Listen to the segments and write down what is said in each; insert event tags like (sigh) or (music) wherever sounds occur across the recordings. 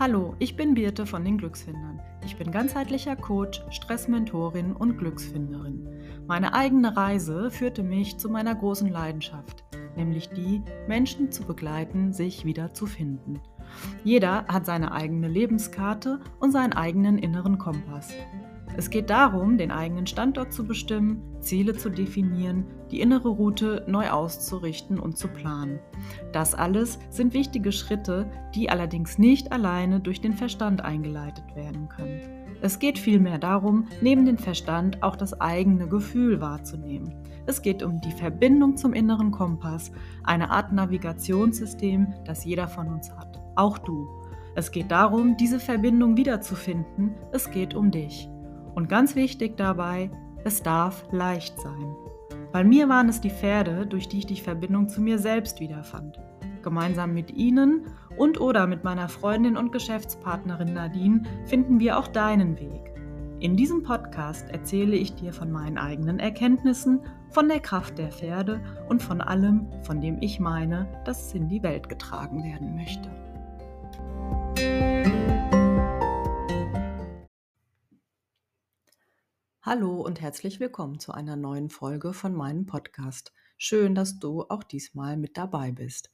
Hallo, ich bin Birte von den Glücksfindern. Ich bin ganzheitlicher Coach, Stressmentorin und Glücksfinderin. Meine eigene Reise führte mich zu meiner großen Leidenschaft, nämlich die, Menschen zu begleiten, sich wieder zu finden. Jeder hat seine eigene Lebenskarte und seinen eigenen inneren Kompass. Es geht darum, den eigenen Standort zu bestimmen, Ziele zu definieren, die innere Route neu auszurichten und zu planen. Das alles sind wichtige Schritte, die allerdings nicht alleine durch den Verstand eingeleitet werden können. Es geht vielmehr darum, neben dem Verstand auch das eigene Gefühl wahrzunehmen. Es geht um die Verbindung zum inneren Kompass, eine Art Navigationssystem, das jeder von uns hat, auch du. Es geht darum, diese Verbindung wiederzufinden. Es geht um dich. Und ganz wichtig dabei, es darf leicht sein. Bei mir waren es die Pferde, durch die ich die Verbindung zu mir selbst wiederfand. Gemeinsam mit ihnen und oder mit meiner Freundin und Geschäftspartnerin Nadine finden wir auch deinen Weg. In diesem Podcast erzähle ich dir von meinen eigenen Erkenntnissen, von der Kraft der Pferde und von allem, von dem ich meine, dass es in die Welt getragen werden möchte. Hallo und herzlich willkommen zu einer neuen Folge von meinem Podcast. Schön, dass du auch diesmal mit dabei bist.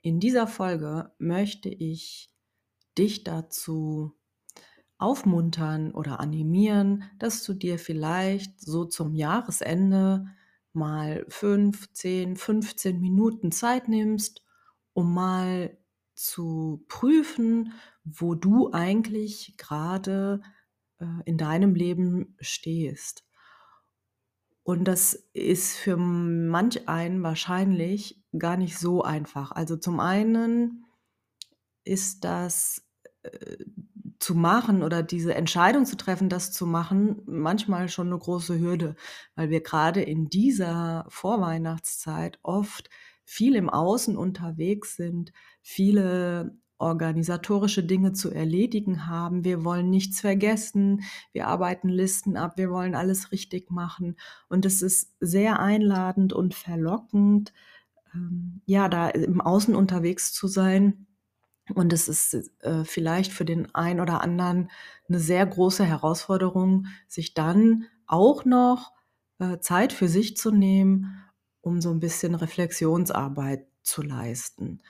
In dieser Folge möchte ich dich dazu aufmuntern oder animieren, dass du dir vielleicht so zum Jahresende mal 5, 10, 15 Minuten Zeit nimmst, um mal zu prüfen, wo du eigentlich gerade in deinem Leben stehst. Und das ist für manch einen wahrscheinlich gar nicht so einfach. Also zum einen ist das äh, zu machen oder diese Entscheidung zu treffen, das zu machen, manchmal schon eine große Hürde, weil wir gerade in dieser Vorweihnachtszeit oft viel im Außen unterwegs sind, viele organisatorische Dinge zu erledigen haben. Wir wollen nichts vergessen. Wir arbeiten Listen ab. Wir wollen alles richtig machen. Und es ist sehr einladend und verlockend, ähm, ja, da im Außen unterwegs zu sein. Und es ist äh, vielleicht für den einen oder anderen eine sehr große Herausforderung, sich dann auch noch äh, Zeit für sich zu nehmen, um so ein bisschen Reflexionsarbeit zu leisten.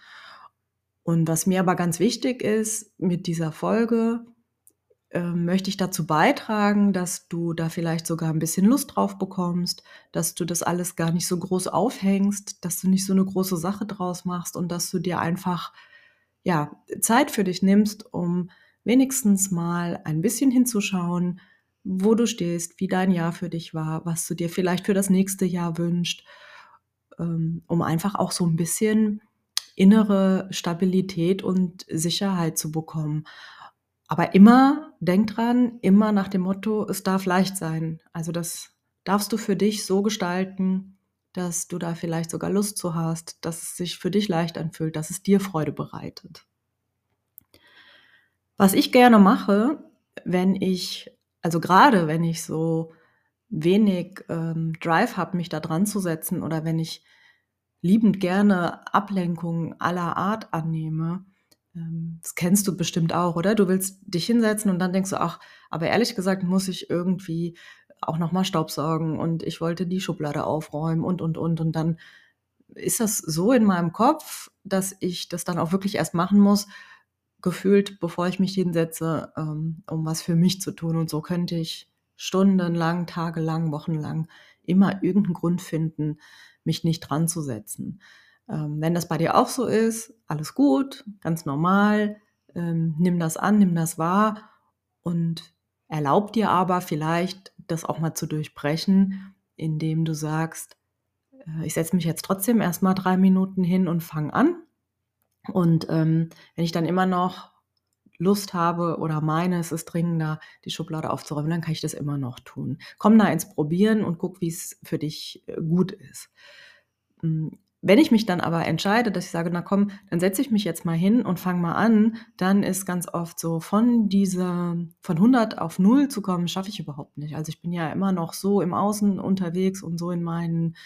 Und was mir aber ganz wichtig ist mit dieser Folge, äh, möchte ich dazu beitragen, dass du da vielleicht sogar ein bisschen Lust drauf bekommst, dass du das alles gar nicht so groß aufhängst, dass du nicht so eine große Sache draus machst und dass du dir einfach ja, Zeit für dich nimmst, um wenigstens mal ein bisschen hinzuschauen, wo du stehst, wie dein Jahr für dich war, was du dir vielleicht für das nächste Jahr wünschst, ähm, um einfach auch so ein bisschen innere Stabilität und Sicherheit zu bekommen. Aber immer, denk dran, immer nach dem Motto, es darf leicht sein. Also das darfst du für dich so gestalten, dass du da vielleicht sogar Lust zu hast, dass es sich für dich leicht anfühlt, dass es dir Freude bereitet. Was ich gerne mache, wenn ich, also gerade wenn ich so wenig ähm, Drive habe, mich da dran zu setzen oder wenn ich liebend gerne Ablenkungen aller Art annehme. Ähm, das kennst du bestimmt auch, oder? Du willst dich hinsetzen und dann denkst du, ach, aber ehrlich gesagt muss ich irgendwie auch nochmal Staubsaugen und ich wollte die Schublade aufräumen und, und, und. Und dann ist das so in meinem Kopf, dass ich das dann auch wirklich erst machen muss, gefühlt, bevor ich mich hinsetze, ähm, um was für mich zu tun. Und so könnte ich stundenlang, tagelang, wochenlang immer irgendeinen Grund finden, mich nicht dran zu setzen. Ähm, wenn das bei dir auch so ist, alles gut, ganz normal, ähm, nimm das an, nimm das wahr und erlaub dir aber vielleicht, das auch mal zu durchbrechen, indem du sagst, äh, ich setze mich jetzt trotzdem erstmal drei Minuten hin und fange an. Und ähm, wenn ich dann immer noch Lust habe oder meine, es ist dringender, die Schublade aufzuräumen, dann kann ich das immer noch tun. Komm da ins Probieren und guck, wie es für dich äh, gut ist. Hm, wenn ich mich dann aber entscheide, dass ich sage, na komm, dann setze ich mich jetzt mal hin und fange mal an, dann ist ganz oft so, von dieser, von 100 auf 0 zu kommen, schaffe ich überhaupt nicht. Also ich bin ja immer noch so im Außen unterwegs und so in meinen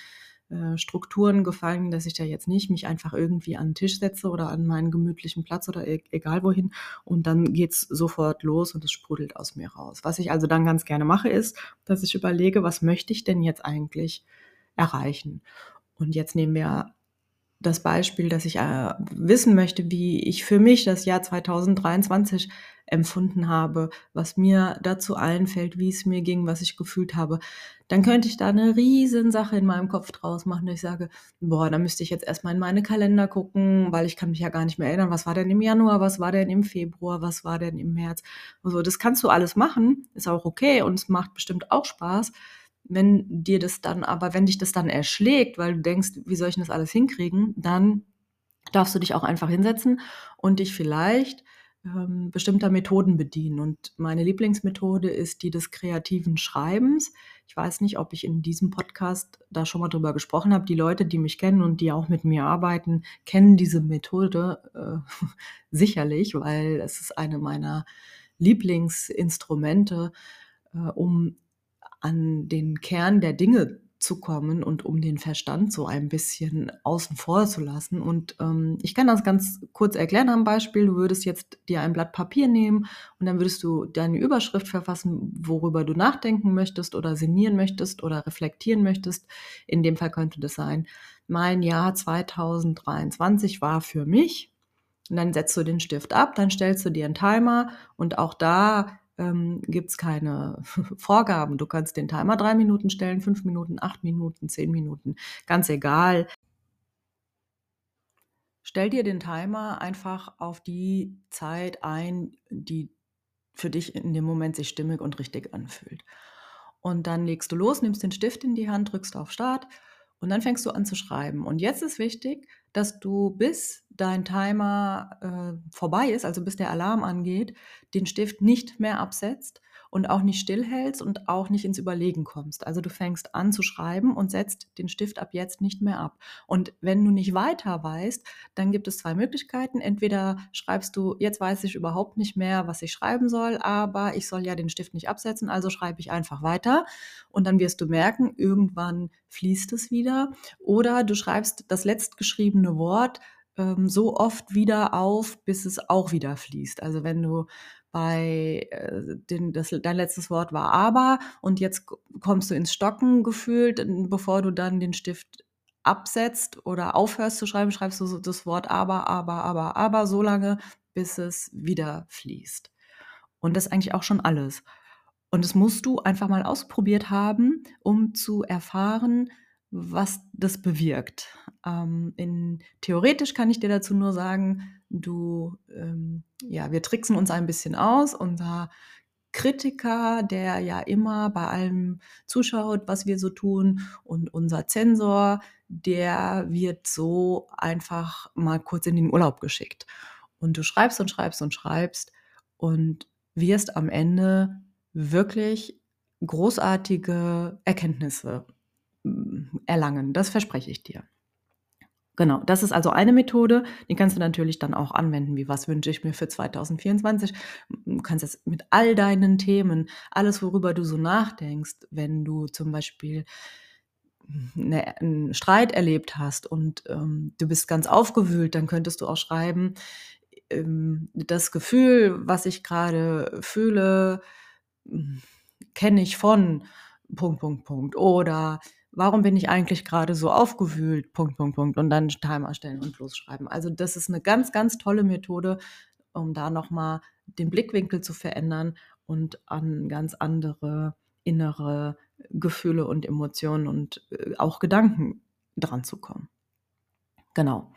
Strukturen gefallen, dass ich da jetzt nicht mich einfach irgendwie an den Tisch setze oder an meinen gemütlichen Platz oder e egal wohin und dann geht's sofort los und es sprudelt aus mir raus. Was ich also dann ganz gerne mache, ist, dass ich überlege, was möchte ich denn jetzt eigentlich erreichen? Und jetzt nehmen wir das Beispiel, dass ich äh, wissen möchte, wie ich für mich das Jahr 2023 empfunden habe, was mir dazu einfällt, wie es mir ging, was ich gefühlt habe, dann könnte ich da eine riesen Sache in meinem Kopf draus machen, dass ich sage, boah, da müsste ich jetzt erstmal in meine Kalender gucken, weil ich kann mich ja gar nicht mehr erinnern, was war denn im Januar, was war denn im Februar, was war denn im März. Also das kannst du alles machen, ist auch okay und es macht bestimmt auch Spaß. Wenn dir das dann aber, wenn dich das dann erschlägt, weil du denkst, wie soll ich das alles hinkriegen, dann darfst du dich auch einfach hinsetzen und dich vielleicht ähm, bestimmter Methoden bedienen. Und meine Lieblingsmethode ist die des kreativen Schreibens. Ich weiß nicht, ob ich in diesem Podcast da schon mal drüber gesprochen habe. Die Leute, die mich kennen und die auch mit mir arbeiten, kennen diese Methode äh, (laughs) sicherlich, weil es ist eine meiner Lieblingsinstrumente, äh, um an den Kern der Dinge zu kommen und um den Verstand so ein bisschen außen vor zu lassen. Und ähm, ich kann das ganz kurz erklären am Beispiel. Du würdest jetzt dir ein Blatt Papier nehmen und dann würdest du deine Überschrift verfassen, worüber du nachdenken möchtest oder sinnieren möchtest oder reflektieren möchtest. In dem Fall könnte das sein, mein Jahr 2023 war für mich. Und dann setzt du den Stift ab, dann stellst du dir einen Timer und auch da ähm, gibt es keine (laughs) Vorgaben. Du kannst den Timer drei Minuten stellen, fünf Minuten, acht Minuten, zehn Minuten, ganz egal. Stell dir den Timer einfach auf die Zeit ein, die für dich in dem Moment sich stimmig und richtig anfühlt. Und dann legst du los, nimmst den Stift in die Hand, drückst auf Start und dann fängst du an zu schreiben. Und jetzt ist wichtig, dass du bis dein Timer äh, vorbei ist, also bis der Alarm angeht, den Stift nicht mehr absetzt und auch nicht stillhältst und auch nicht ins Überlegen kommst. Also du fängst an zu schreiben und setzt den Stift ab jetzt nicht mehr ab. Und wenn du nicht weiter weißt, dann gibt es zwei Möglichkeiten. Entweder schreibst du, jetzt weiß ich überhaupt nicht mehr, was ich schreiben soll, aber ich soll ja den Stift nicht absetzen, also schreibe ich einfach weiter und dann wirst du merken, irgendwann fließt es wieder. Oder du schreibst das letztgeschriebene Wort ähm, so oft wieder auf, bis es auch wieder fließt. Also wenn du bei äh, den, das, dein letztes Wort war aber und jetzt kommst du ins Stocken gefühlt, bevor du dann den Stift absetzt oder aufhörst zu schreiben, schreibst du das Wort aber, aber, aber, aber so lange, bis es wieder fließt. Und das ist eigentlich auch schon alles. Und das musst du einfach mal ausprobiert haben, um zu erfahren, was das bewirkt. Ähm, in, theoretisch kann ich dir dazu nur sagen, du, ähm, ja, wir tricksen uns ein bisschen aus. Unser Kritiker, der ja immer bei allem zuschaut, was wir so tun, und unser Zensor, der wird so einfach mal kurz in den Urlaub geschickt. Und du schreibst und schreibst und schreibst und wirst am Ende wirklich großartige Erkenntnisse mm, erlangen. Das verspreche ich dir. Genau, das ist also eine Methode, die kannst du natürlich dann auch anwenden, wie was wünsche ich mir für 2024. Du kannst es mit all deinen Themen, alles, worüber du so nachdenkst, wenn du zum Beispiel eine, einen Streit erlebt hast und ähm, du bist ganz aufgewühlt, dann könntest du auch schreiben, ähm, das Gefühl, was ich gerade fühle, hm, kenne ich von Punkt, Punkt, Punkt. Oder warum bin ich eigentlich gerade so aufgewühlt? Punkt, Punkt, Punkt. Und dann Timer stellen und losschreiben. Also das ist eine ganz, ganz tolle Methode, um da nochmal den Blickwinkel zu verändern und an ganz andere innere Gefühle und Emotionen und äh, auch Gedanken dran zu kommen. Genau.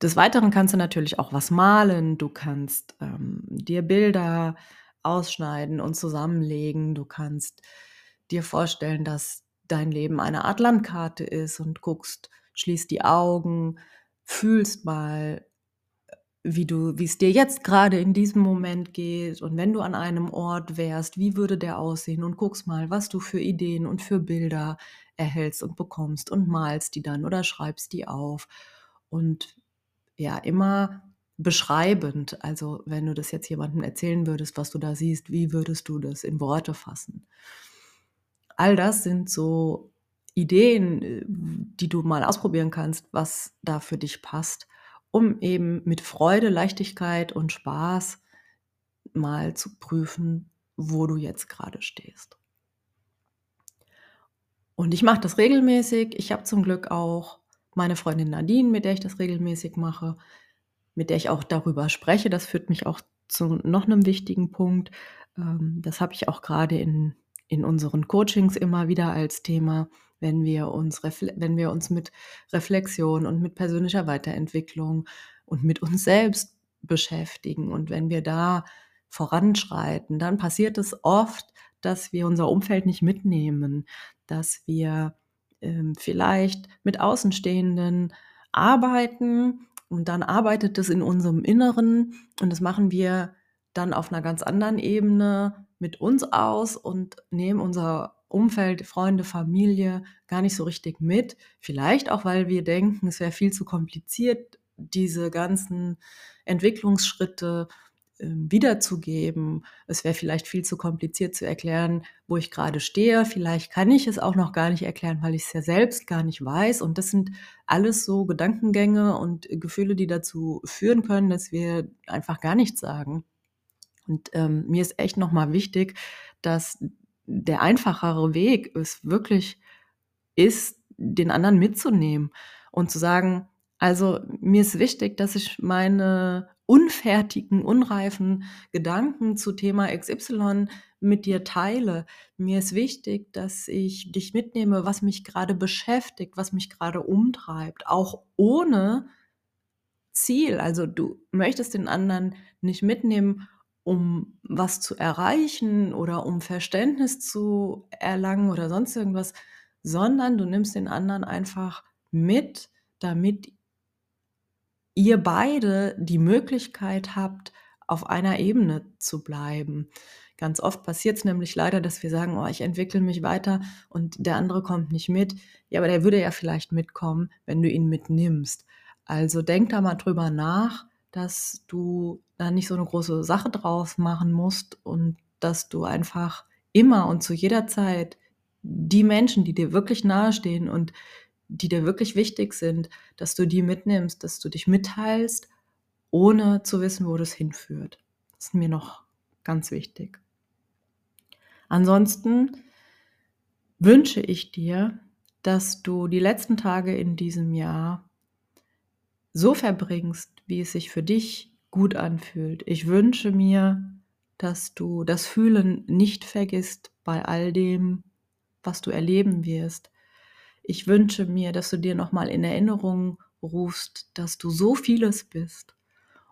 Des Weiteren kannst du natürlich auch was malen. Du kannst ähm, dir Bilder ausschneiden und zusammenlegen. Du kannst dir vorstellen, dass dein Leben eine Art Landkarte ist und guckst, schließt die Augen, fühlst mal, wie du, wie es dir jetzt gerade in diesem Moment geht und wenn du an einem Ort wärst, wie würde der aussehen und guckst mal, was du für Ideen und für Bilder erhältst und bekommst und malst die dann oder schreibst die auf und ja, immer beschreibend. Also wenn du das jetzt jemandem erzählen würdest, was du da siehst, wie würdest du das in Worte fassen? All das sind so Ideen, die du mal ausprobieren kannst, was da für dich passt, um eben mit Freude, Leichtigkeit und Spaß mal zu prüfen, wo du jetzt gerade stehst. Und ich mache das regelmäßig. Ich habe zum Glück auch meine Freundin Nadine, mit der ich das regelmäßig mache, mit der ich auch darüber spreche. Das führt mich auch zu noch einem wichtigen Punkt. Ähm, das habe ich auch gerade in, in unseren Coachings immer wieder als Thema, wenn wir uns, wenn wir uns mit Reflexion und mit persönlicher Weiterentwicklung und mit uns selbst beschäftigen. Und wenn wir da voranschreiten, dann passiert es oft, dass wir unser Umfeld nicht mitnehmen, dass wir ähm, vielleicht mit Außenstehenden arbeiten und dann arbeitet es in unserem Inneren und das machen wir dann auf einer ganz anderen Ebene mit uns aus und nehmen unser Umfeld, Freunde, Familie gar nicht so richtig mit. Vielleicht auch, weil wir denken, es wäre viel zu kompliziert, diese ganzen Entwicklungsschritte ähm, wiederzugeben. Es wäre vielleicht viel zu kompliziert zu erklären, wo ich gerade stehe. Vielleicht kann ich es auch noch gar nicht erklären, weil ich es ja selbst gar nicht weiß. Und das sind alles so Gedankengänge und Gefühle, die dazu führen können, dass wir einfach gar nichts sagen. Und ähm, mir ist echt nochmal wichtig, dass der einfachere Weg es wirklich ist, den anderen mitzunehmen und zu sagen, also mir ist wichtig, dass ich meine unfertigen, unreifen Gedanken zu Thema XY mit dir teile. Mir ist wichtig, dass ich dich mitnehme, was mich gerade beschäftigt, was mich gerade umtreibt, auch ohne Ziel. Also du möchtest den anderen nicht mitnehmen, um was zu erreichen oder um Verständnis zu erlangen oder sonst irgendwas, sondern du nimmst den anderen einfach mit, damit ihr beide die Möglichkeit habt, auf einer Ebene zu bleiben. Ganz oft passiert es nämlich leider, dass wir sagen, oh, ich entwickle mich weiter und der andere kommt nicht mit. Ja, aber der würde ja vielleicht mitkommen, wenn du ihn mitnimmst. Also denk da mal drüber nach, dass du da nicht so eine große Sache draus machen musst und dass du einfach immer und zu jeder Zeit die Menschen, die dir wirklich nahestehen und die dir wirklich wichtig sind, dass du die mitnimmst, dass du dich mitteilst, ohne zu wissen, wo das hinführt. Das ist mir noch ganz wichtig. Ansonsten wünsche ich dir, dass du die letzten Tage in diesem Jahr so verbringst, wie es sich für dich gut anfühlt. Ich wünsche mir, dass du das Fühlen nicht vergisst bei all dem, was du erleben wirst, ich wünsche mir, dass du dir nochmal in Erinnerung rufst, dass du so vieles bist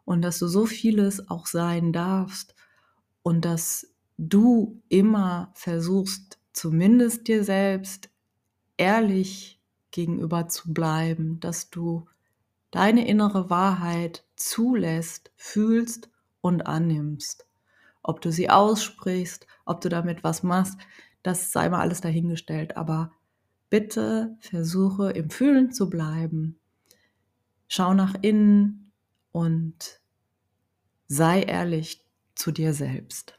und dass du so vieles auch sein darfst und dass du immer versuchst, zumindest dir selbst ehrlich gegenüber zu bleiben, dass du deine innere Wahrheit zulässt, fühlst und annimmst. Ob du sie aussprichst, ob du damit was machst, das sei mal alles dahingestellt, aber bitte versuche im Fühlen zu bleiben. Schau nach innen und sei ehrlich zu dir selbst.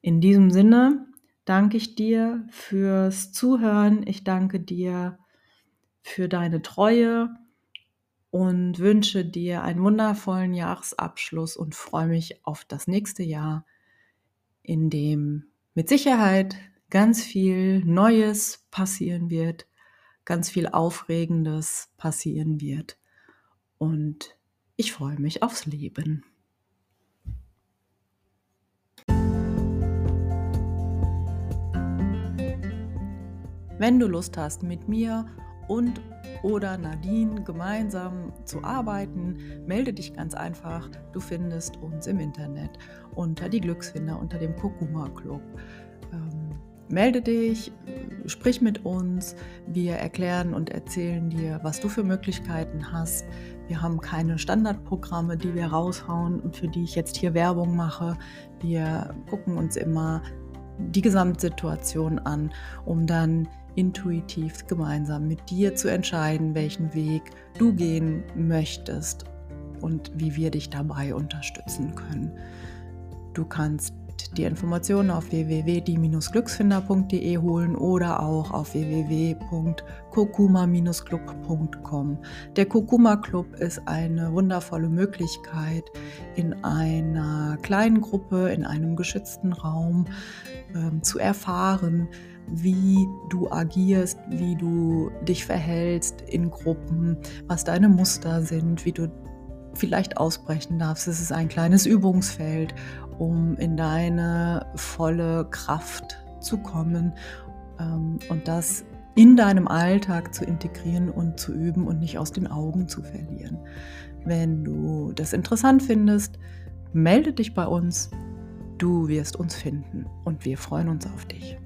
In diesem Sinne danke ich dir fürs Zuhören. Ich danke dir für deine Treue und wünsche dir einen wundervollen Jahresabschluss und freue mich auf das nächste Jahr, in dem mit Sicherheit ganz viel Neues passieren wird, ganz viel Aufregendes passieren wird. Und ich freue mich aufs Leben. Wenn du Lust hast, mit mir und oder Nadine gemeinsam zu arbeiten, melde dich ganz einfach. Du findest uns im Internet unter die Glücksfinder, unter dem Kurkuma Club. Ähm, melde dich, sprich mit uns. Wir erklären und erzählen dir, was du für Möglichkeiten hast. Wir haben keine Standardprogramme, die wir raushauen und für die ich jetzt hier Werbung mache. Wir gucken uns immer die Gesamtsituation an, um dann intuitiv gemeinsam mit dir zu entscheiden, welchen Weg du gehen möchtest und wie wir dich dabei unterstützen können. Du kannst die Informationen auf www.die-glücksfinder.de holen oder auch auf www.kokuma-club.com. Der Kokuma Club ist eine wundervolle Möglichkeit, in einer kleinen Gruppe, in einem geschützten Raum ähm, zu erfahren, wie du agierst, wie du dich verhältst in Gruppen, was deine Muster sind, wie du vielleicht ausbrechen darfst. Es ist ein kleines Übungsfeld, um in deine volle Kraft zu kommen ähm, und das in deinem Alltag zu integrieren und zu üben und nicht aus den Augen zu verlieren. Wenn du das interessant findest, melde dich bei uns. Du wirst uns finden und wir freuen uns auf dich.